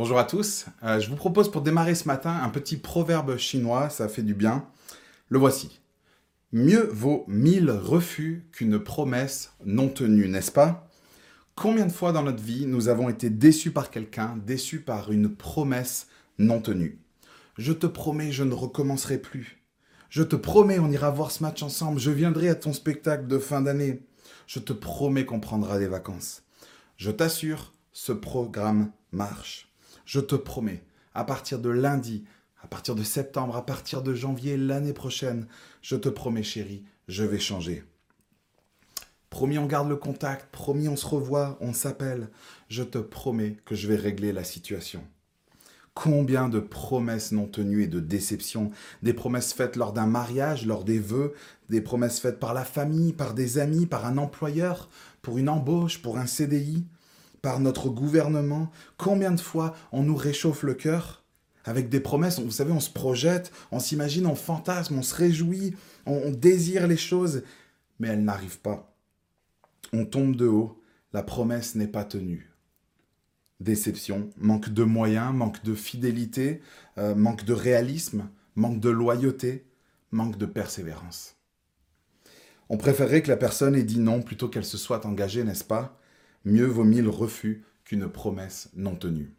Bonjour à tous. Euh, je vous propose pour démarrer ce matin un petit proverbe chinois, ça fait du bien. Le voici. Mieux vaut mille refus qu'une promesse non tenue, n'est-ce pas? Combien de fois dans notre vie nous avons été déçus par quelqu'un, déçus par une promesse non tenue? Je te promets, je ne recommencerai plus. Je te promets, on ira voir ce match ensemble. Je viendrai à ton spectacle de fin d'année. Je te promets qu'on prendra des vacances. Je t'assure, ce programme marche. Je te promets, à partir de lundi, à partir de septembre, à partir de janvier l'année prochaine, je te promets chérie, je vais changer. Promis, on garde le contact, promis, on se revoit, on s'appelle. Je te promets que je vais régler la situation. Combien de promesses non tenues et de déceptions, des promesses faites lors d'un mariage, lors des vœux, des promesses faites par la famille, par des amis, par un employeur, pour une embauche, pour un CDI par notre gouvernement, combien de fois on nous réchauffe le cœur avec des promesses, vous savez, on se projette, on s'imagine, on fantasme, on se réjouit, on, désire les choses, mais elles n'arrivent pas. On tombe de haut, la promesse n'est pas tenue. Déception, manque de moyens, manque de fidélité, euh, manque de réalisme, manque de loyauté, manque de persévérance. On préférerait que la personne ait dit non plutôt qu'elle se soit engagée, n'est-ce pas? Mieux vaut mille refus qu'une promesse non tenue.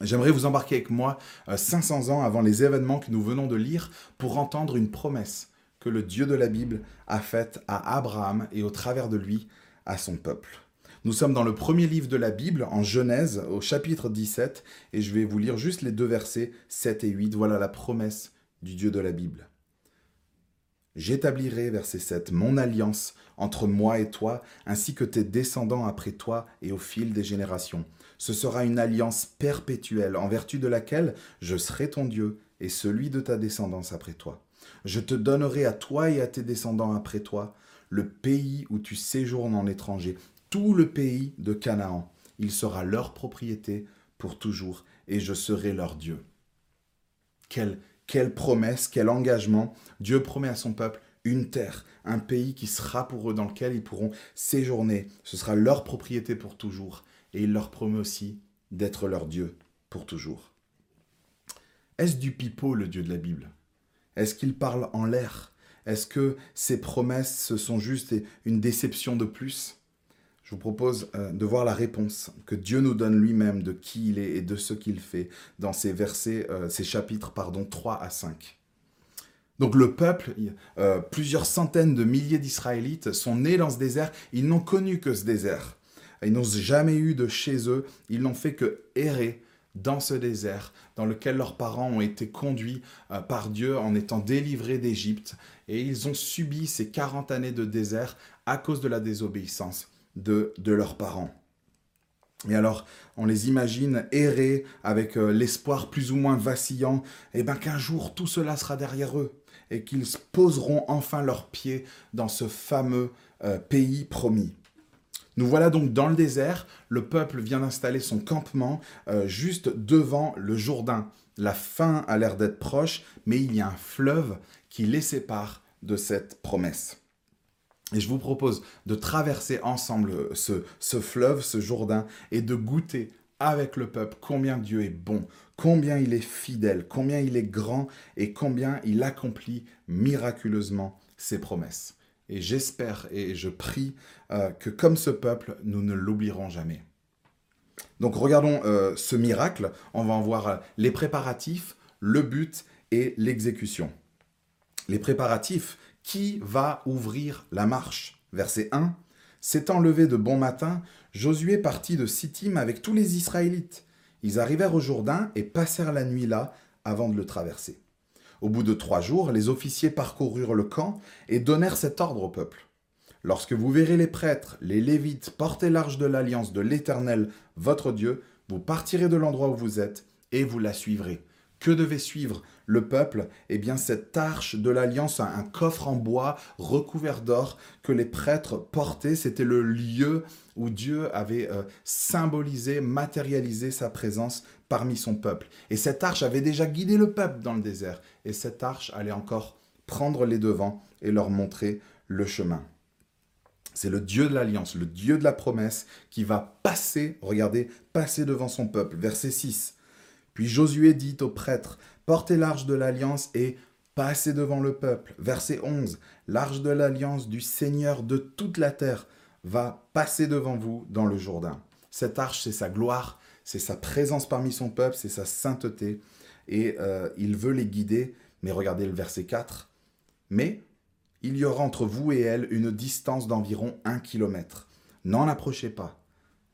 J'aimerais vous embarquer avec moi 500 euh, ans avant les événements que nous venons de lire pour entendre une promesse que le Dieu de la Bible a faite à Abraham et au travers de lui à son peuple. Nous sommes dans le premier livre de la Bible, en Genèse, au chapitre 17, et je vais vous lire juste les deux versets 7 et 8. Voilà la promesse du Dieu de la Bible. J'établirai, verset 7, mon alliance entre moi et toi, ainsi que tes descendants après toi et au fil des générations. Ce sera une alliance perpétuelle, en vertu de laquelle je serai ton Dieu et celui de ta descendance après toi. Je te donnerai à toi et à tes descendants après toi le pays où tu séjournes en étranger, tout le pays de Canaan. Il sera leur propriété pour toujours, et je serai leur Dieu. Quelle quelle promesse, quel engagement. Dieu promet à son peuple une terre, un pays qui sera pour eux, dans lequel ils pourront séjourner. Ce sera leur propriété pour toujours. Et il leur promet aussi d'être leur Dieu pour toujours. Est-ce du pipeau, le Dieu de la Bible? Est-ce qu'il parle en l'air? Est-ce que ces promesses sont juste une déception de plus? Je vous propose euh, de voir la réponse que Dieu nous donne lui-même de qui il est et de ce qu'il fait dans ces versets, euh, ces chapitres pardon, 3 à 5. Donc le peuple, euh, plusieurs centaines de milliers d'Israélites sont nés dans ce désert, ils n'ont connu que ce désert. Ils n'ont jamais eu de chez eux, ils n'ont fait que errer dans ce désert dans lequel leurs parents ont été conduits par Dieu en étant délivrés d'Égypte. Et ils ont subi ces 40 années de désert à cause de la désobéissance de, leurs parents. Et alors, on les imagine errer avec euh, l'espoir plus ou moins vacillant, et eh bien qu'un jour tout cela sera derrière eux, et qu'ils poseront enfin leurs pieds dans ce fameux euh, pays promis. Nous voilà donc dans le désert, le peuple vient d'installer son campement euh, juste devant le Jourdain. La fin a l'air d'être proche, mais il y a un fleuve qui les sépare de cette promesse. Et je vous propose de traverser ensemble ce, ce fleuve, ce Jourdain, et de goûter avec le peuple combien Dieu est bon, combien il est fidèle, combien il est grand et combien il accomplit miraculeusement ses promesses. Et j'espère et je prie euh, que comme ce peuple, nous ne l'oublierons jamais. Donc regardons euh, ce miracle, on va en voir euh, les préparatifs, le but et l'exécution. Les préparatifs, qui va ouvrir la marche? Verset 1. S'étant levé de bon matin, Josué partit de Sittim avec tous les Israélites. Ils arrivèrent au Jourdain et passèrent la nuit là avant de le traverser. Au bout de trois jours, les officiers parcoururent le camp et donnèrent cet ordre au peuple. Lorsque vous verrez les prêtres, les Lévites porter l'arche de l'alliance de l'Éternel, votre Dieu, vous partirez de l'endroit où vous êtes et vous la suivrez. Que devait suivre le peuple? Eh bien, cette arche de l'alliance, un coffre en bois recouvert d'or que les prêtres portaient, c'était le lieu où Dieu avait euh, symbolisé, matérialisé sa présence parmi son peuple. Et cette arche avait déjà guidé le peuple dans le désert. Et cette arche allait encore prendre les devants et leur montrer le chemin. C'est le Dieu de l'alliance, le Dieu de la promesse qui va passer, regardez, passer devant son peuple. Verset 6. Puis Josué dit aux prêtres, portez l'arche de l'alliance et passez devant le peuple. Verset 11. L'arche de l'alliance du Seigneur de toute la terre va passer devant vous dans le Jourdain. Cette arche, c'est sa gloire, c'est sa présence parmi son peuple, c'est sa sainteté. Et euh, il veut les guider. Mais regardez le verset 4. Mais il y aura entre vous et elle une distance d'environ un kilomètre. N'en approchez pas.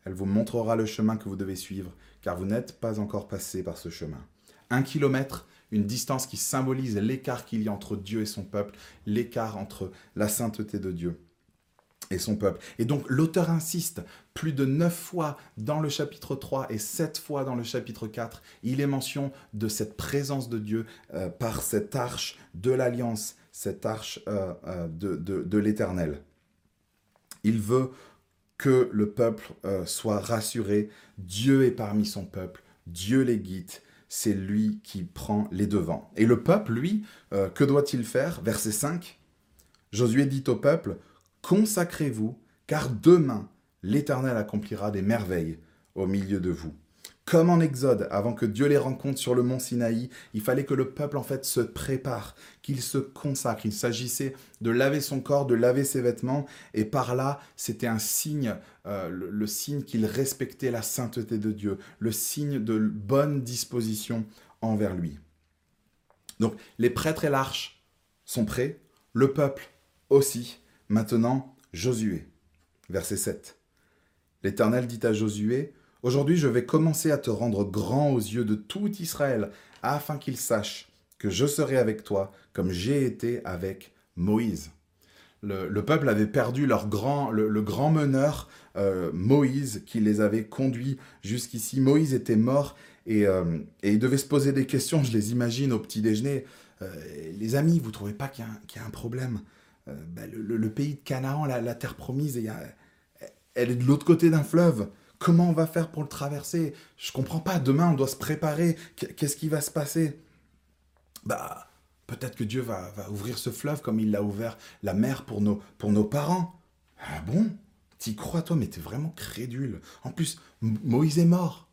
Elle vous montrera le chemin que vous devez suivre, car vous n'êtes pas encore passé par ce chemin. Un kilomètre, une distance qui symbolise l'écart qu'il y a entre Dieu et son peuple, l'écart entre la sainteté de Dieu et son peuple. Et donc l'auteur insiste plus de neuf fois dans le chapitre 3 et sept fois dans le chapitre 4, il est mention de cette présence de Dieu euh, par cette arche de l'alliance, cette arche euh, euh, de, de l'éternel. Il veut que le peuple soit rassuré, Dieu est parmi son peuple, Dieu les guide, c'est lui qui prend les devants. Et le peuple, lui, que doit-il faire? Verset 5, Josué dit au peuple, Consacrez-vous, car demain l'Éternel accomplira des merveilles au milieu de vous. Comme en Exode, avant que Dieu les rencontre sur le mont Sinaï, il fallait que le peuple en fait se prépare, qu'il se consacre. Il s'agissait de laver son corps, de laver ses vêtements, et par là, c'était un signe, euh, le, signe qu'il respectait la sainteté de Dieu, le signe de bonne disposition envers lui. Donc les prêtres et l'arche sont prêts, le peuple aussi. Maintenant, Josué. Verset 7. L'Éternel dit à Josué, Aujourd'hui je vais commencer à te rendre grand aux yeux de tout Israël, afin qu'il sache que je serai avec toi comme j'ai été avec Moïse. Le, peuple avait perdu leur grand, le, grand meneur euh, Moïse qui les avait conduits jusqu'ici. Moïse était mort et, euh, et, il devait se poser des questions, je les imagine au petit déjeuner. Euh, les amis, vous trouvez pas qu'il y, a un problème? Bah, le, pays de Canaan, la, terre promise, elle est de l'autre côté d'un fleuve. Comment on va faire pour le traverser? Je comprends pas. Demain, on doit se préparer. Qu'est-ce qui va se passer? Bah, peut-être que Dieu va, ouvrir ce fleuve comme il l'a ouvert la mer pour nos, pour nos parents. Ah bon? T'y crois, toi, mais t'es vraiment crédule. En plus, Moïse est mort.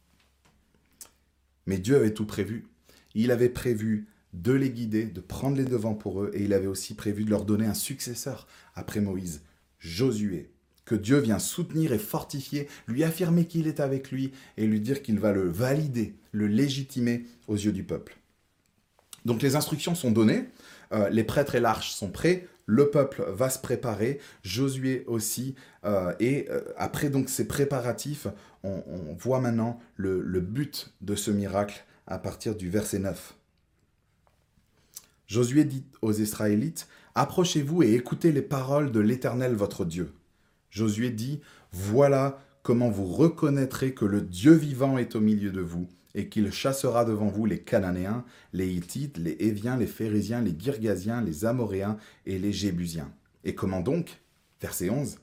Mais Dieu avait tout prévu. Il avait prévu de les guider, de prendre les devants pour eux, et il avait aussi prévu de leur donner un successeur après Moïse, Josué, que Dieu vient soutenir et fortifier, lui affirmer qu'il est avec lui, et lui dire qu'il va le valider, le légitimer aux yeux du peuple. Donc les instructions sont données, euh, les prêtres et l'arche sont prêts, le peuple va se préparer, Josué aussi, euh, et euh, après donc ces préparatifs, on, voit maintenant le, le but de ce miracle à partir du verset 9. Josué dit aux Israélites, Approchez-vous et écoutez les paroles de l'Éternel votre Dieu. Josué dit, Voilà comment vous reconnaîtrez que le Dieu vivant est au milieu de vous, et qu'il chassera devant vous les Cananéens, les Hittites, les Éviens, les Phérésiens, les Girgasiens, les Amoréens et les Jébusiens. Et comment donc? Verset 11.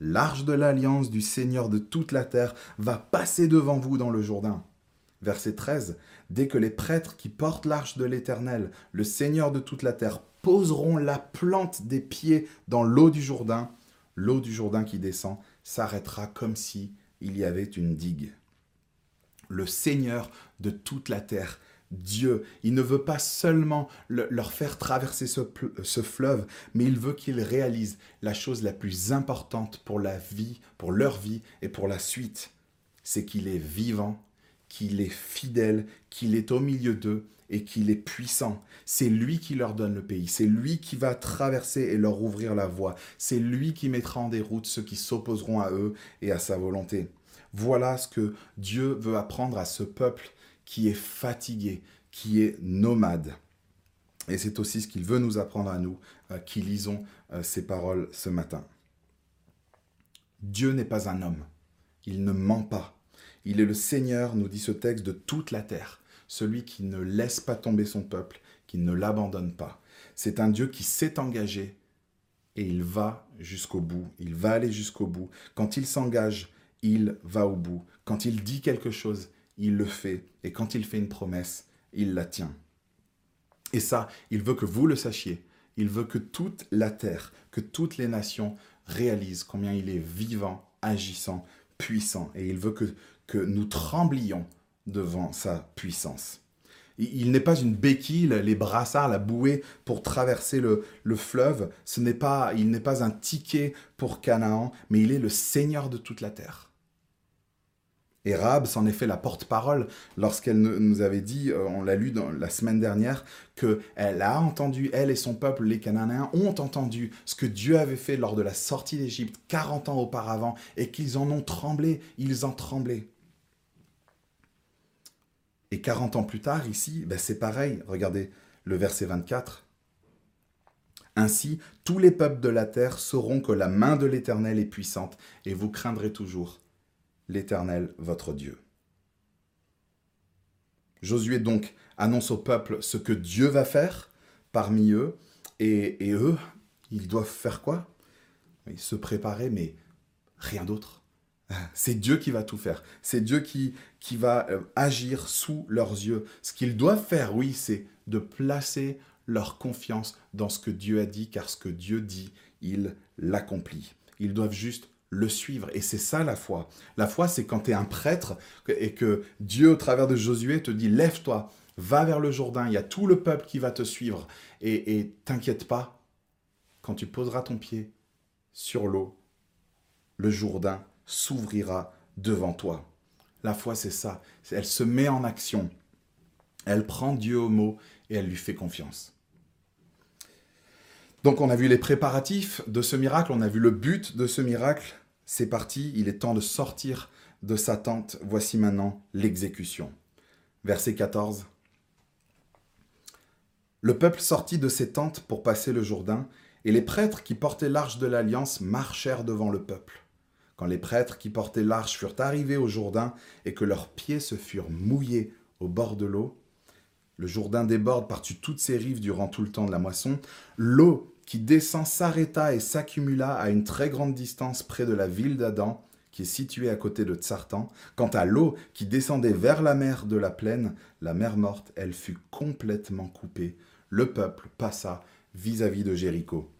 L'arche de l'alliance du Seigneur de toute la terre va passer devant vous dans le Jourdain. Verset 13. Dès que les prêtres qui portent l'arche de l'Éternel, le Seigneur de toute la terre, poseront la plante des pieds dans l'eau du Jourdain, l'eau du Jourdain qui descend s'arrêtera comme si il y avait une digue. Le Seigneur de toute la terre, Dieu, il ne veut pas seulement leur faire traverser ce, ce fleuve, mais il veut qu'ils réalisent la chose la plus importante pour la vie, pour leur vie et pour la suite, c'est qu'il est vivant qu'il est fidèle, qu'il est au milieu d'eux et qu'il est puissant. C'est lui qui leur donne le pays, c'est lui qui va traverser et leur ouvrir la voie, c'est lui qui mettra en déroute ceux qui s'opposeront à eux et à sa volonté. Voilà ce que Dieu veut apprendre à ce peuple qui est fatigué, qui est nomade. Et c'est aussi ce qu'il veut nous apprendre à nous euh, qui lisons euh, ces paroles ce matin. Dieu n'est pas un homme, il ne ment pas. Il est le Seigneur, nous dit ce texte, de toute la terre, celui qui ne laisse pas tomber son peuple, qui ne l'abandonne pas. C'est un Dieu qui s'est engagé et il va jusqu'au bout, il va aller jusqu'au bout. Quand il s'engage, il va au bout. Quand il dit quelque chose, il le fait. Et quand il fait une promesse, il la tient. Et ça, il veut que vous le sachiez. Il veut que toute la terre, que toutes les nations réalise combien il est vivant, agissant, puissant, et il veut que, que nous tremblions devant sa puissance. Il n'est pas une béquille, les brassards, la bouée pour traverser le, le fleuve. Ce n'est pas, il n'est pas un ticket pour Canaan, mais il est le Seigneur de toute la terre. Et Rahab s'en est fait la porte-parole lorsqu'elle nous avait dit, euh, on l'a lu la semaine dernière, qu'elle a entendu, elle et son peuple, les Cananéens, ont entendu ce que Dieu avait fait lors de la sortie d'Égypte 40 ans auparavant et qu'ils en ont tremblé, ils en tremblaient. Et 40 ans plus tard, ici, ben c'est pareil. Regardez le verset 24. Ainsi, tous les peuples de la terre sauront que la main de l'Éternel est puissante, et vous craindrez toujours l'Éternel, votre Dieu. Josué donc annonce au peuple ce que Dieu va faire parmi eux, et, et eux, ils doivent faire quoi? Ils se préparer, mais rien d'autre. C'est Dieu qui va tout faire. C'est Dieu qui, qui va euh, agir sous leurs yeux. Ce qu'ils doivent faire, oui, c'est de placer leur confiance dans ce que Dieu a dit, car ce que Dieu dit, il l'accomplit. Ils doivent juste le suivre. Et c'est ça la foi. La foi, c'est quand tu es un prêtre et que Dieu, au travers de Josué, te dit, lève-toi, va vers le Jourdain, il y a tout le peuple qui va te suivre. Et, et t'inquiète pas, quand tu poseras ton pied sur l'eau, le Jourdain s'ouvrira devant toi. La foi, c'est ça. Elle se met en action. Elle prend Dieu au mot et elle lui fait confiance. Donc on a vu les préparatifs de ce miracle, on a vu le but de ce miracle. C'est parti, il est temps de sortir de sa tente. Voici maintenant l'exécution. Verset 14. Le peuple sortit de ses tentes pour passer le Jourdain, et les prêtres qui portaient l'arche de l'alliance marchèrent devant le peuple. Quand les prêtres qui portaient l'arche furent arrivés au Jourdain et que leurs pieds se furent mouillés au bord de l'eau, le Jourdain déborde par-dessus toutes ses rives durant tout le temps de la moisson, l'eau qui descend s'arrêta et s'accumula à une très grande distance près de la ville d'Adam, qui est située à côté de Tsartan. Quant à l'eau qui descendait vers la mer de la plaine, la mer morte, elle fut complètement coupée. Le peuple passa vis-à-vis -vis de Jéricho.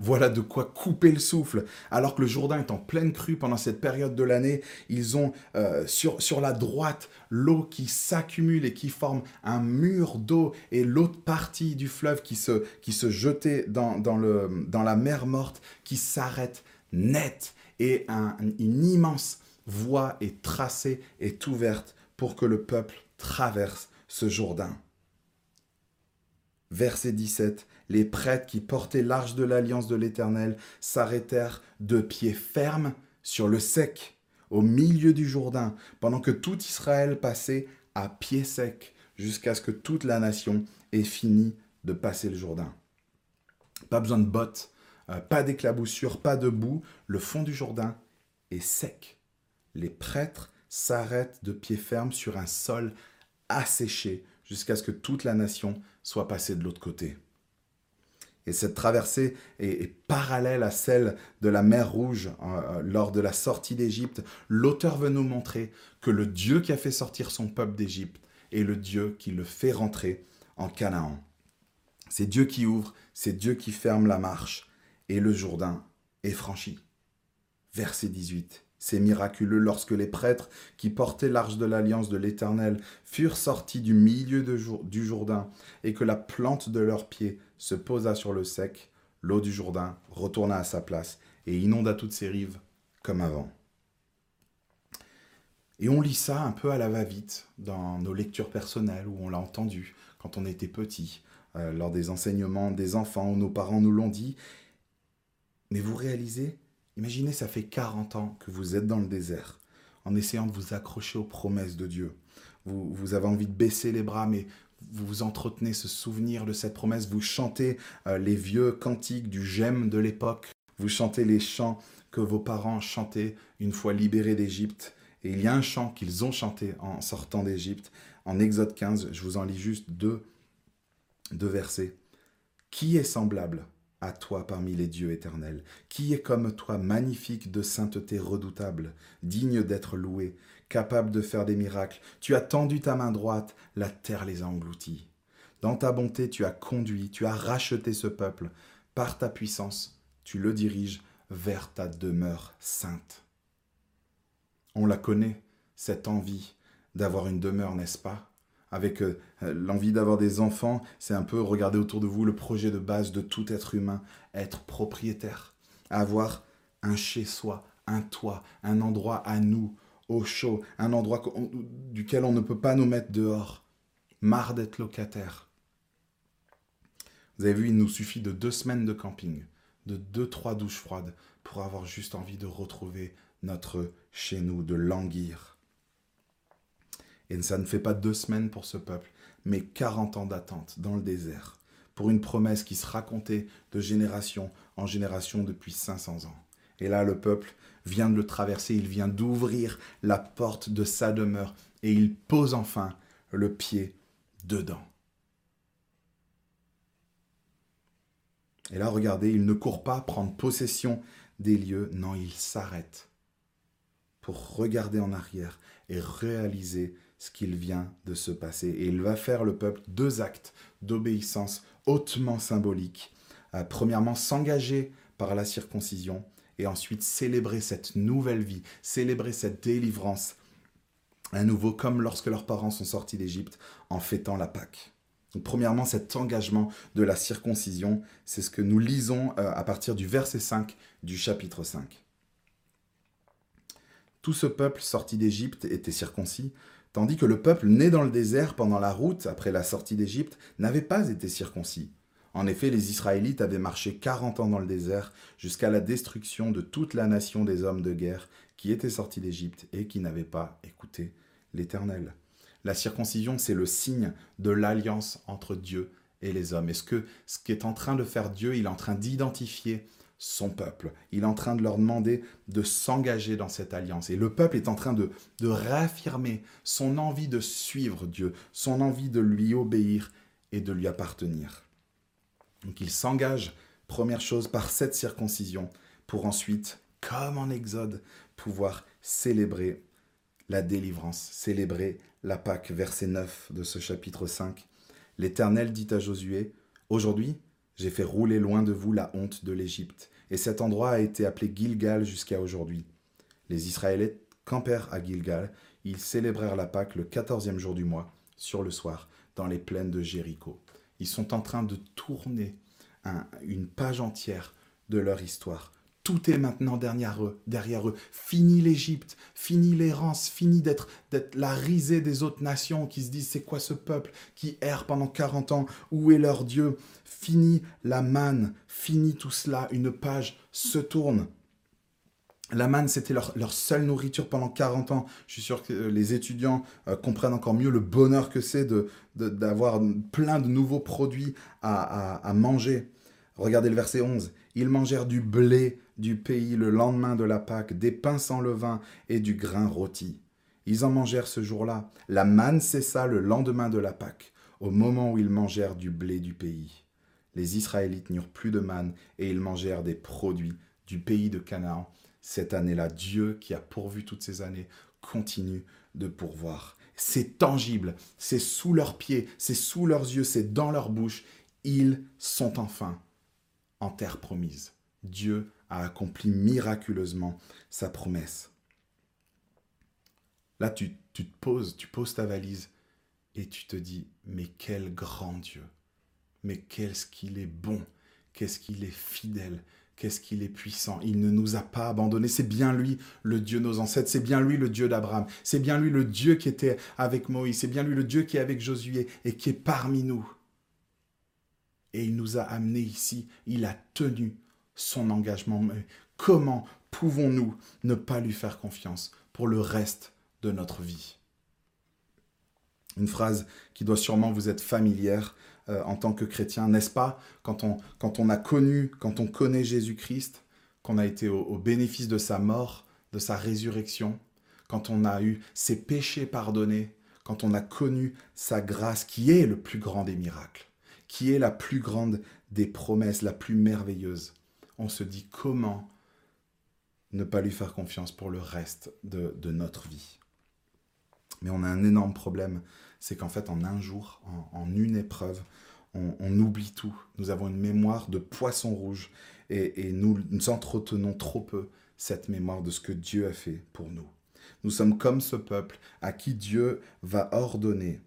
Voilà de quoi couper le souffle. Alors que le Jourdain est en pleine crue pendant cette période de l'année, ils ont euh, sur, sur la droite l'eau qui s'accumule et qui forme un mur d'eau et l'autre partie du fleuve qui se, qui se jetait dans, dans, le, dans la mer morte qui s'arrête net et une immense voie est tracée, est ouverte pour que le peuple traverse ce Jourdain. Verset 17 les prêtres qui portaient l'arche de l'alliance de l'Éternel s'arrêtèrent de pied ferme sur le sec, au milieu du Jourdain, pendant que tout Israël passait à pied sec, jusqu'à ce que toute la nation ait fini de passer le Jourdain. Pas besoin de bottes, euh, pas d'éclaboussure, pas de boue, le fond du Jourdain est sec. Les prêtres s'arrêtent de pied ferme sur un sol asséché jusqu'à ce que toute la nation soit passée de l'autre côté. Et cette traversée est, parallèle à celle de la mer Rouge euh, lors de la sortie d'Égypte. L'auteur veut nous montrer que le Dieu qui a fait sortir son peuple d'Égypte est le Dieu qui le fait rentrer en Canaan. C'est Dieu qui ouvre, c'est Dieu qui ferme la marche, et le Jourdain est franchi. Verset 18. C'est miraculeux lorsque les prêtres qui portaient l'arche de l'alliance de l'Éternel furent sortis du milieu du Jourdain et que la plante de leurs pieds se posa sur le sec, l'eau du Jourdain retourna à sa place et inonda toutes ses rives comme avant. Et on lit ça un peu à la va-vite dans nos lectures personnelles où on l'a entendu quand on était petit, euh, lors des enseignements des enfants où nos parents nous l'ont dit. Mais vous réalisez, imaginez, ça fait 40 ans que vous êtes dans le désert, en essayant de vous accrocher aux promesses de Dieu. Vous, vous avez envie de baisser les bras, mais vous entretenez ce souvenir de cette promesse, vous chantez euh, les vieux cantiques du j'aime de l'époque, vous chantez les chants que vos parents chantaient une fois libérés d'Égypte. Et il y a un chant qu'ils ont chanté en sortant d'Égypte, en Exode 15, je vous en lis juste deux, deux versets. Qui est semblable à toi parmi les dieux éternels? Qui est comme toi, magnifique de sainteté redoutable, digne d'être loué, capable de faire des miracles. Tu as tendu ta main droite, la terre les a engloutis. Dans ta bonté, tu as conduit, tu as racheté ce peuple. Par ta puissance, tu le diriges vers ta demeure sainte. On la connaît, cette envie d'avoir une demeure, n'est-ce pas? Avec euh, l'envie d'avoir des enfants, c'est un peu, regarder autour de vous, le projet de base de tout être humain, être propriétaire, avoir un chez-soi, un toit, un endroit à nous, au chaud, un endroit duquel on ne peut pas nous mettre dehors. Marre d'être locataire. Vous avez vu, il nous suffit de deux semaines de camping, de deux, trois douches froides pour avoir juste envie de retrouver notre chez nous, de languir. Et ça ne fait pas deux semaines pour ce peuple, mais 40 ans d'attente dans le désert, pour une promesse qui se racontait de génération en génération depuis 500 ans. Et là, le peuple vient de le traverser, il vient d'ouvrir la porte de sa demeure, et il pose enfin le pied dedans. Et là, regardez, il ne court pas prendre possession des lieux, non, il s'arrête pour regarder en arrière et réaliser ce qu'il vient de se passer. Et il va faire le peuple deux actes d'obéissance hautement symboliques. Euh, premièrement, s'engager par la circoncision et ensuite célébrer cette nouvelle vie, célébrer cette délivrance à nouveau comme lorsque leurs parents sont sortis d'Égypte en fêtant la Pâque. premièrement, cet engagement de la circoncision, c'est ce que nous lisons euh, à partir du verset 5 du chapitre 5. Tout ce peuple sorti d'Égypte était circoncis, tandis que le peuple né dans le désert pendant la route après la sortie d'Égypte n'avait pas été circoncis. En effet, les Israélites avaient marché quarante ans dans le désert jusqu'à la destruction de toute la nation des hommes de guerre qui étaient sortis d'Égypte et qui n'avaient pas écouté l'Éternel. La circoncision, c'est le signe de l'alliance entre Dieu et les hommes. Et ce que ce qu'est en train de faire Dieu, il est en train d'identifier son peuple. Il est en train de leur demander de s'engager dans cette alliance. Et le peuple est en train de, de réaffirmer son envie de suivre Dieu, son envie de lui obéir et de lui appartenir. Donc il s'engage, première chose, par cette circoncision, pour ensuite, comme en Exode, pouvoir célébrer la délivrance, célébrer la Pâque, verset 9 de ce chapitre 5. L'Éternel dit à Josué, Aujourd'hui, j'ai fait rouler loin de vous la honte de l'Égypte, et cet endroit a été appelé Gilgal jusqu'à aujourd'hui. Les Israélites campèrent à Gilgal, ils célébrèrent la Pâque le quatorzième jour du mois, sur le soir, dans les plaines de Jéricho. Ils sont en train de tourner une page entière de leur histoire. Tout est maintenant derrière eux, derrière eux. Fini l'Égypte, fini l'errance, fini d'être la risée des autres nations qui se disent c'est quoi ce peuple qui erre pendant 40 ans, où est leur Dieu? Fini la manne, fini tout cela, une page se tourne. La manne, c'était leur, seule nourriture pendant 40 ans. Je suis sûr que les étudiants euh, comprennent encore mieux le bonheur que c'est d'avoir plein de nouveaux produits à manger. Regardez le verset 11. Ils mangèrent du blé du pays le lendemain de la Pâque, des pains sans levain et du grain rôti. Ils en mangèrent ce jour-là. La manne cessa le lendemain de la Pâque, au moment où ils mangèrent du blé du pays. Les Israélites n'eurent plus de manne et ils mangèrent des produits du pays de Canaan. Cette année-là, Dieu, qui a pourvu toutes ces années, continue de pourvoir. C'est tangible, c'est sous leurs pieds, c'est sous leurs yeux, c'est dans leur bouche. Ils sont enfin en terre promise. Dieu a accompli miraculeusement sa promesse. Là, tu, te poses, tu poses ta valise et tu te dis, mais quel grand Dieu, mais qu'est-ce qu'il est bon, qu'est-ce qu'il est fidèle, qu'est-ce qu'il est puissant. Il ne nous a pas abandonnés. C'est bien lui, le Dieu de nos ancêtres. C'est bien lui, le Dieu d'Abraham. C'est bien lui, le Dieu qui était avec Moïse. C'est bien lui, le Dieu qui est avec Josué et qui est parmi nous. Et il nous a amenés ici. Il a tenu son engagement. Mais comment pouvons-nous ne pas lui faire confiance pour le reste de notre vie? Une phrase qui doit sûrement vous être familière euh, en tant que chrétien, n'est-ce pas quand on, quand on a connu, quand on connaît Jésus-Christ, qu'on a été au, au bénéfice de sa mort, de sa résurrection, quand on a eu ses péchés pardonnés, quand on a connu sa grâce qui est le plus grand des miracles, qui est la plus grande des promesses, la plus merveilleuse on se dit comment ne pas lui faire confiance pour le reste de, notre vie. Mais on a un énorme problème, c'est qu'en fait en un jour, en, une épreuve, on, oublie tout. Nous avons une mémoire de poisson rouge et, nous, nous entretenons trop peu cette mémoire de ce que Dieu a fait pour nous. Nous sommes comme ce peuple à qui Dieu va ordonner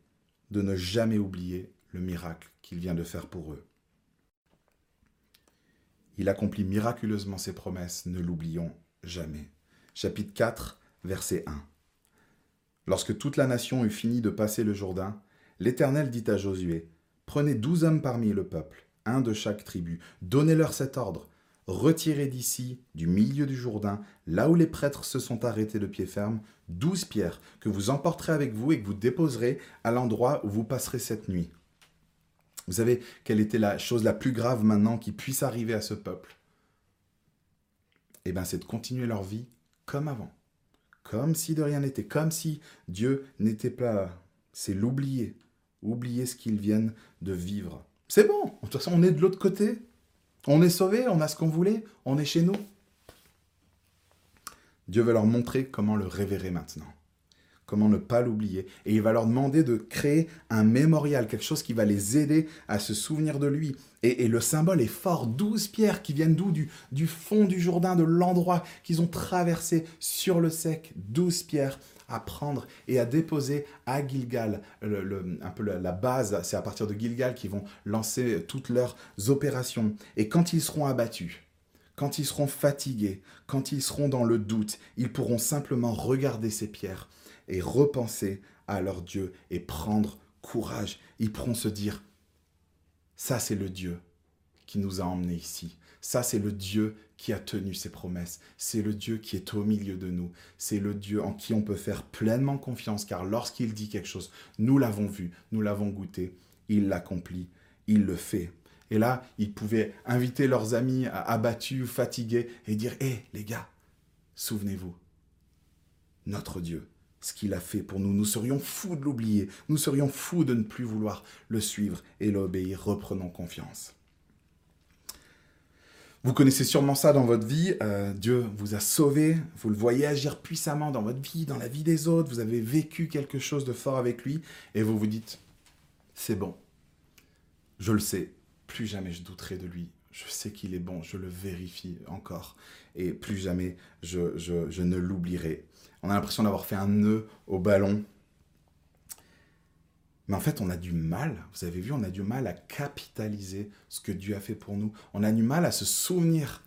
de ne jamais oublier le miracle qu'il vient de faire pour eux. Il accomplit miraculeusement ses promesses, ne l'oublions jamais. Chapitre 4, verset 1. Lorsque toute la nation eut fini de passer le Jourdain, l'Éternel dit à Josué, Prenez douze hommes parmi le peuple, un de chaque tribu, donnez-leur cet ordre. Retirez d'ici, du milieu du Jourdain, là où les prêtres se sont arrêtés de pied ferme, douze pierres que vous emporterez avec vous et que vous déposerez à l'endroit où vous passerez cette nuit. Vous savez quelle était la chose la plus grave maintenant qui puisse arriver à ce peuple? Eh bien, c'est de continuer leur vie comme avant comme si de rien n'était, comme si Dieu n'était pas là. C'est l'oublier, oublier ce qu'ils viennent de vivre. C'est bon, de toute façon on est de l'autre côté, on est sauvé, on a ce qu'on voulait, on est chez nous. Dieu veut leur montrer comment le révérer maintenant comment ne pas l'oublier. Et il va leur demander de créer un mémorial, quelque chose qui va les aider à se souvenir de lui. Et, le symbole est fort, douze pierres qui viennent d'où du, fond du Jourdain, de l'endroit qu'ils ont traversé sur le sec, douze pierres à prendre et à déposer à Gilgal. un peu la, la base, c'est à partir de Gilgal qu'ils vont lancer toutes leurs opérations. Et quand ils seront abattus, quand ils seront fatigués, quand ils seront dans le doute, ils pourront simplement regarder ces pierres et repenser à leur Dieu et prendre courage. Ils pourront se dire, ça c'est le Dieu qui nous a emmenés ici. Ça c'est le Dieu qui a tenu ses promesses. C'est le Dieu qui est au milieu de nous. C'est le Dieu en qui on peut faire pleinement confiance car lorsqu'il dit quelque chose, nous l'avons vu, nous l'avons goûté, il l'accomplit, il le fait. Et là, ils pouvaient inviter leurs amis abattus, fatigués, et dire Hé, les gars, souvenez-vous, notre Dieu, ce qu'il a fait pour nous. Nous serions fous de l'oublier, nous serions fous de ne plus vouloir le suivre et l'obéir. Reprenons confiance. Vous connaissez sûrement ça dans votre vie. Euh, Dieu vous a sauvé, vous le voyez agir puissamment dans votre vie, dans la vie des autres. Vous avez vécu quelque chose de fort avec lui et vous vous dites, c'est bon, je le sais, plus jamais je douterai de lui. Je sais qu'il est bon, je le vérifie encore. Et plus jamais je, ne l'oublierai on a l'impression d'avoir fait un nœud au ballon. Mais en fait, on a du mal, vous avez vu, on a du mal à capitaliser ce que Dieu a fait pour nous. On a du mal à se souvenir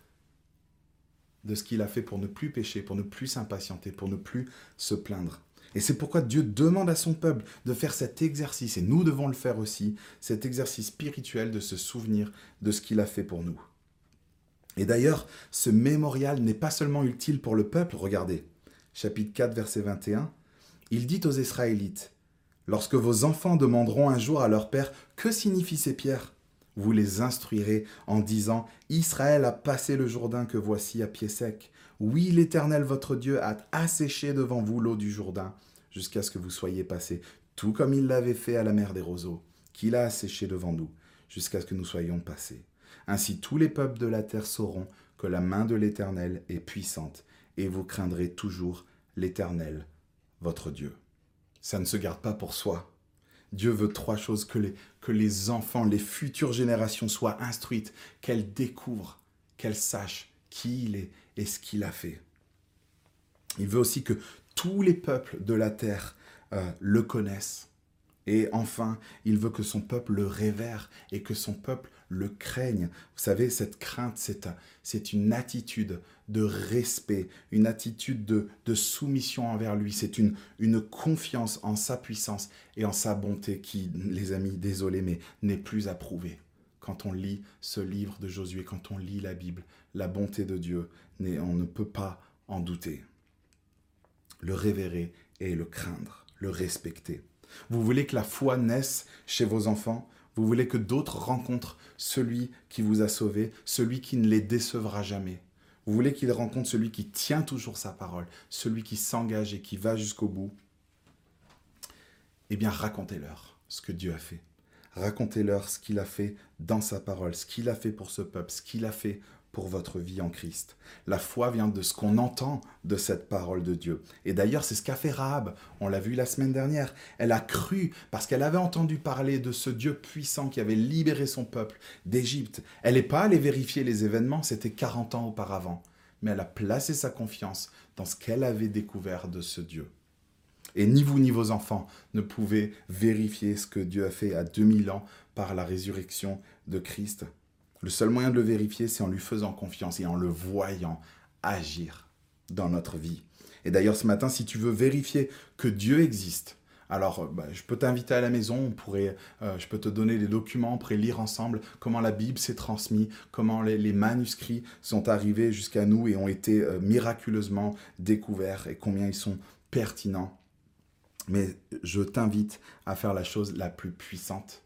de ce qu'il a fait pour ne plus pécher, pour ne plus s'impatienter, pour ne plus se plaindre. Et c'est pourquoi Dieu demande à son peuple de faire cet exercice, et nous devons le faire aussi, cet exercice spirituel de se souvenir de ce qu'il a fait pour nous. Et d'ailleurs, ce mémorial n'est pas seulement utile pour le peuple, regardez, chapitre 4, verset 21, il dit aux Israélites, Lorsque vos enfants demanderont un jour à leur père, Que signifient ces pierres? Vous les instruirez en disant, Israël a passé le Jourdain que voici à pied sec. Oui, l'Éternel votre Dieu a asséché devant vous l'eau du Jourdain, jusqu'à ce que vous soyez passés, tout comme il l'avait fait à la mer des roseaux, qu'il a asséché devant nous, jusqu'à ce que nous soyons passés. Ainsi tous les peuples de la terre sauront que la main de l'Éternel est puissante, et vous craindrez toujours l'Éternel, votre Dieu. Ça ne se garde pas pour soi. Dieu veut trois choses, que les, que les enfants, les futures générations soient instruites, qu'elles découvrent, qu'elles sachent qui il est et ce qu'il a fait. Il veut aussi que tous les peuples de la terre euh, le connaissent. Et enfin, il veut que son peuple le révère et que son peuple le craigne. Vous savez, cette crainte, c'est une attitude de respect, une attitude de, soumission envers lui. C'est une, une confiance en sa puissance et en sa bonté qui, les amis, désolé, mais n'est plus approuvée. Quand on lit ce livre de Josué, quand on lit la Bible, la bonté de Dieu, on ne peut pas en douter. Le révérer et le craindre, le respecter. Vous voulez que la foi naisse chez vos enfants? Vous voulez que d'autres rencontrent celui qui vous a sauvé, celui qui ne les décevra jamais? Vous voulez qu'ils rencontrent celui qui tient toujours sa parole, celui qui s'engage et qui va jusqu'au bout? Eh bien, racontez-leur ce que Dieu a fait. Racontez-leur ce qu'il a fait dans sa parole, ce qu'il a fait pour ce peuple, ce qu'il a fait pour votre vie en Christ. La foi vient de ce qu'on entend de cette parole de Dieu. Et d'ailleurs, c'est ce qu'a fait Rahab. On l'a vu la semaine dernière. Elle a cru parce qu'elle avait entendu parler de ce Dieu puissant qui avait libéré son peuple d'Égypte. Elle n'est pas allée vérifier les événements, c'était 40 ans auparavant. Mais elle a placé sa confiance dans ce qu'elle avait découvert de ce Dieu. Et ni vous ni vos enfants ne pouvez vérifier ce que Dieu a fait à 2000 ans par la résurrection de Christ. Le seul moyen de le vérifier, c'est en lui faisant confiance et en le voyant agir dans notre vie. Et d'ailleurs, ce matin, si tu veux vérifier que Dieu existe, alors bah, je peux t'inviter à la maison, on pourrait, euh, je peux te donner des documents, on pourrait lire ensemble comment la Bible s'est transmise, comment les, manuscrits sont arrivés jusqu'à nous et ont été euh, miraculeusement découverts et combien ils sont pertinents. Mais je t'invite à faire la chose la plus puissante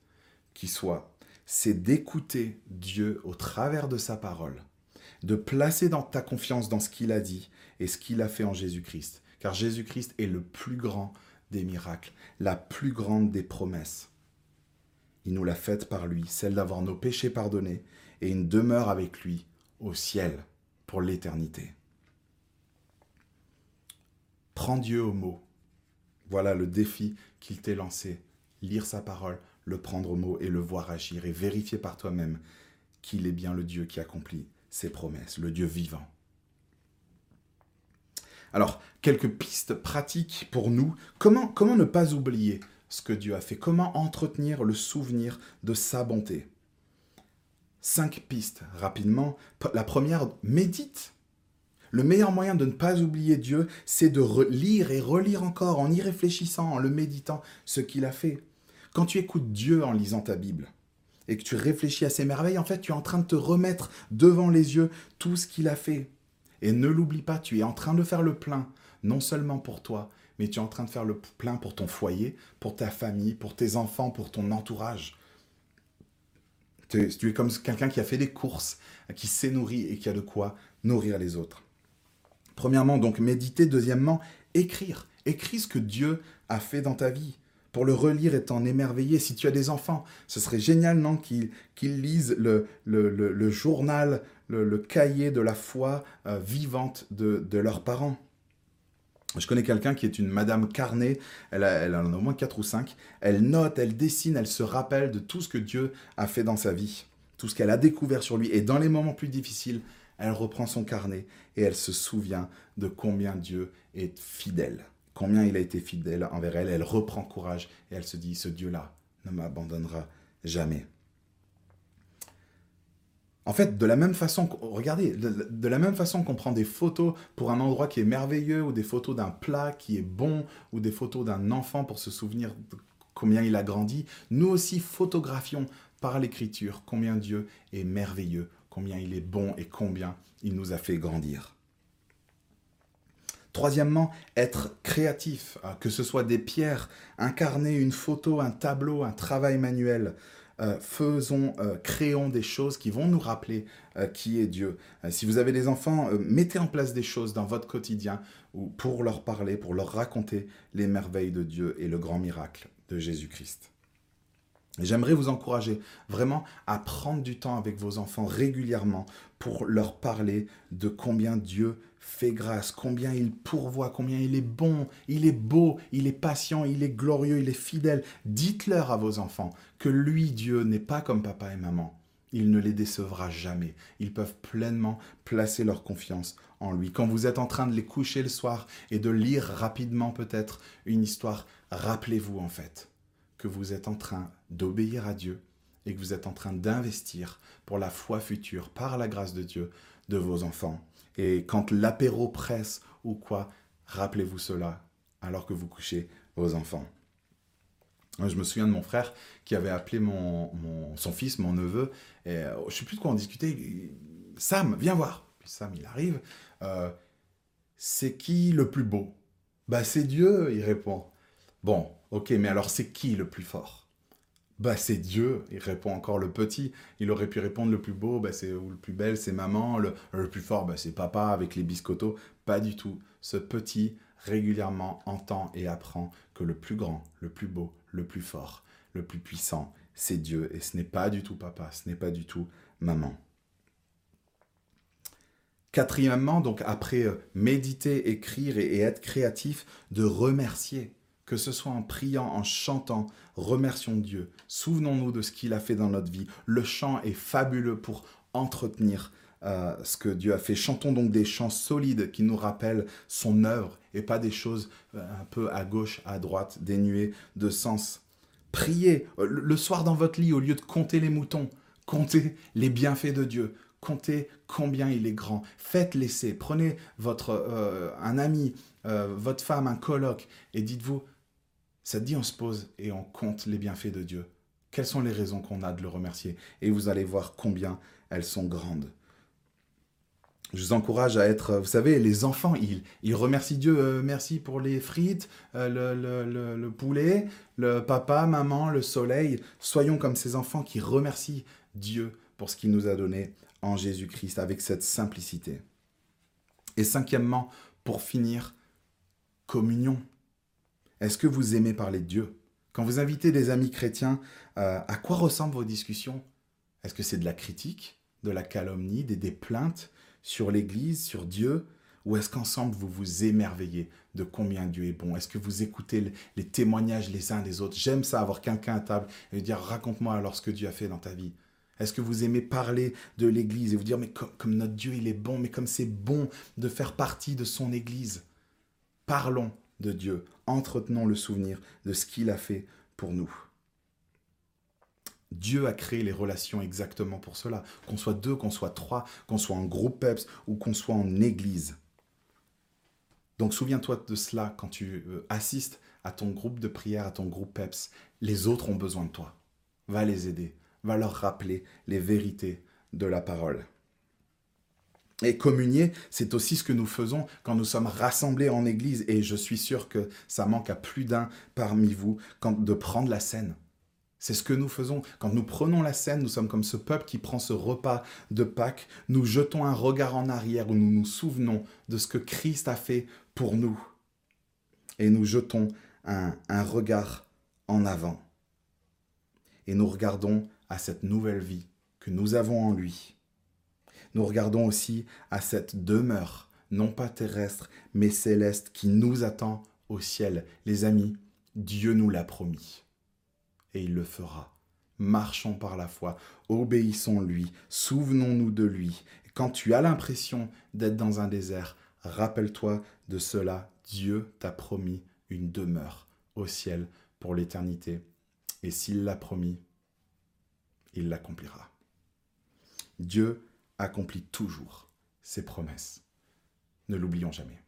qui soit c'est d'écouter Dieu au travers de sa parole, de placer dans ta confiance dans ce qu'il a dit et ce qu'il a fait en Jésus-Christ. Car Jésus-Christ est le plus grand des miracles, la plus grande des promesses. Il nous l'a faite par lui, celle d'avoir nos péchés pardonnés et une demeure avec lui au ciel pour l'éternité. Prends Dieu au mot. Voilà le défi qu'il t'est lancé. Lire sa parole, le prendre au mot et le voir agir et vérifier par toi-même qu'il est bien le Dieu qui accomplit ses promesses, le Dieu vivant. Alors, quelques pistes pratiques pour nous. Comment, ne pas oublier ce que Dieu a fait? Comment entretenir le souvenir de sa bonté? Cinq pistes rapidement. La première, médite. Le meilleur moyen de ne pas oublier Dieu, c'est de lire et relire encore en y réfléchissant, en le méditant, ce qu'il a fait. Quand tu écoutes Dieu en lisant ta Bible et que tu réfléchis à ses merveilles, en fait, tu es en train de te remettre devant les yeux tout ce qu'il a fait. Et ne l'oublie pas, tu es en train de faire le plein, non seulement pour toi, mais tu es en train de faire le plein pour ton foyer, pour ta famille, pour tes enfants, pour ton entourage. Tu es, comme quelqu'un qui a fait des courses, qui s'est nourri et qui a de quoi nourrir les autres. Premièrement, donc méditer. Deuxièmement, écrire. Écris ce que Dieu a fait dans ta vie pour le relire et t'en émerveiller. Si tu as des enfants, ce serait génial, non, qu'ils lisent le, journal, le, cahier de la foi euh, vivante de, leurs parents. Je connais quelqu'un qui est une Madame Carnet, elle, elle en a au moins 4 ou 5. Elle note, elle dessine, elle se rappelle de tout ce que Dieu a fait dans sa vie, tout ce qu'elle a découvert sur lui. Et dans les moments plus difficiles, elle reprend son carnet et elle se souvient de combien Dieu est fidèle combien il a été fidèle envers elle. Elle reprend courage et elle se dit, ce Dieu-là ne m'abandonnera jamais. En fait, de la même façon, regardez, de, la même façon qu'on prend des photos pour un endroit qui est merveilleux, ou des photos d'un plat qui est bon, ou des photos d'un enfant pour se souvenir de combien il a grandi, nous aussi photographions par l'écriture combien Dieu est merveilleux, combien il est bon et combien il nous a fait grandir. Troisièmement, être créatif, hein, que ce soit des pierres, incarner une photo, un tableau, un travail manuel. Euh, faisons, euh, créons des choses qui vont nous rappeler euh, qui est Dieu. si vous avez des enfants, mettez en place des choses dans votre quotidien pour leur parler, pour leur raconter les merveilles de Dieu et le grand miracle de Jésus-Christ. J'aimerais vous encourager vraiment à prendre du temps avec vos enfants régulièrement pour leur parler de combien Dieu fait grâce, combien il pourvoit, combien il est bon, il est beau, il est patient, il est glorieux, il est fidèle. Dites-leur à vos enfants que lui, Dieu, n'est pas comme papa et maman. Il ne les décevra jamais. Ils peuvent pleinement placer leur confiance en lui. Quand vous êtes en train de les coucher le soir et de lire rapidement peut-être une histoire, rappelez-vous en fait que vous êtes en train d'obéir à Dieu et que vous êtes en train d'investir pour la foi future, par la grâce de Dieu, de vos enfants. Et quand l'apéro presse ou quoi, rappelez-vous cela alors que vous couchez vos enfants. Je me souviens de mon frère qui avait appelé son fils, mon neveu, et euh, je ne sais plus de quoi on discutait. Sam, viens voir. Puis Sam, il arrive. Euh, c'est qui le plus beau? Bah, c'est Dieu, il répond. Bon, ok, mais alors c'est qui le plus fort? Bah c'est Dieu, il répond encore le petit. Il aurait pu répondre le plus beau, bah, c'est le plus belle, c'est maman, le, plus fort, bah, c'est papa avec les biscottos. Pas du tout. Ce petit régulièrement entend et apprend que le plus grand, le plus beau, le plus fort, le plus puissant, c'est Dieu. Et ce n'est pas du tout papa, ce n'est pas du tout maman. Quatrièmement, donc après euh, méditer, écrire et, être créatif, de remercier, que ce soit en priant, en chantant, remercions Dieu. Souvenons-nous de ce qu'il a fait dans notre vie. Le chant est fabuleux pour entretenir euh, ce que Dieu a fait. Chantons donc des chants solides qui nous rappellent son œuvre et pas des choses euh, un peu à gauche, à droite, dénuées de sens. Priez le soir dans votre lit au lieu de compter les moutons. Comptez les bienfaits de Dieu comptez combien il est grand. Faites l'essai. Prenez votre, euh, un ami, euh, votre femme, un colloque, et dites-vous, ça dit on se pose et on compte les bienfaits de Dieu. Quelles sont les raisons qu'on a de le remercier? Et vous allez voir combien elles sont grandes. Je vous encourage à être, vous savez, les enfants, ils, ils remercient Dieu, euh, merci pour les frites, le, le, le, poulet, le papa, maman, le soleil. Soyons comme ces enfants qui remercient Dieu pour ce qu'il nous a donné en Jésus-Christ avec cette simplicité. Et cinquièmement, pour finir, communion. Est-ce que vous aimez parler de Dieu? Quand vous invitez des amis chrétiens, euh, à quoi ressemblent vos discussions? Est-ce que c'est de la critique, de la calomnie, des, plaintes sur l'Église, sur Dieu? Ou est-ce qu'ensemble vous vous émerveillez de combien Dieu est bon? Est-ce que vous écoutez les témoignages les uns des autres? J'aime ça, avoir quelqu'un à table et lui dire raconte-moi alors ce que Dieu a fait dans ta vie. Est-ce que vous aimez parler de l'Église et vous dire, mais comme, notre Dieu, il est bon, mais comme c'est bon de faire partie de son Église? Parlons de Dieu, entretenons le souvenir de ce qu'il a fait pour nous. Dieu a créé les relations exactement pour cela. Qu'on soit deux, qu'on soit trois, qu'on soit en groupe PEPS ou qu'on soit en église. Donc souviens-toi de cela quand tu euh, assistes à ton groupe de prière, à ton groupe PEPS. Les autres ont besoin de toi. Va les aider va leur rappeler les vérités de la parole. Et communier, c'est aussi ce que nous faisons quand nous sommes rassemblés en Église. Et je suis sûr que ça manque à plus d'un parmi vous de prendre la scène. C'est ce que nous faisons. Quand nous prenons la scène, nous sommes comme ce peuple qui prend ce repas de Pâques. Nous jetons un regard en arrière où nous nous souvenons de ce que Christ a fait pour nous. Et nous jetons un regard en avant. Et nous regardons à cette nouvelle vie que nous avons en lui. Nous regardons aussi à cette demeure, non pas terrestre, mais céleste, qui nous attend au ciel. Les amis, Dieu nous l'a promis. Et il le fera. Marchons par la foi, obéissons-lui, souvenons-nous de lui. Quand tu as l'impression d'être dans un désert, rappelle-toi de cela. Dieu t'a promis une demeure au ciel pour l'éternité. Et s'il l'a promis, il l'accomplira. Dieu accomplit toujours ses promesses. Ne l'oublions jamais.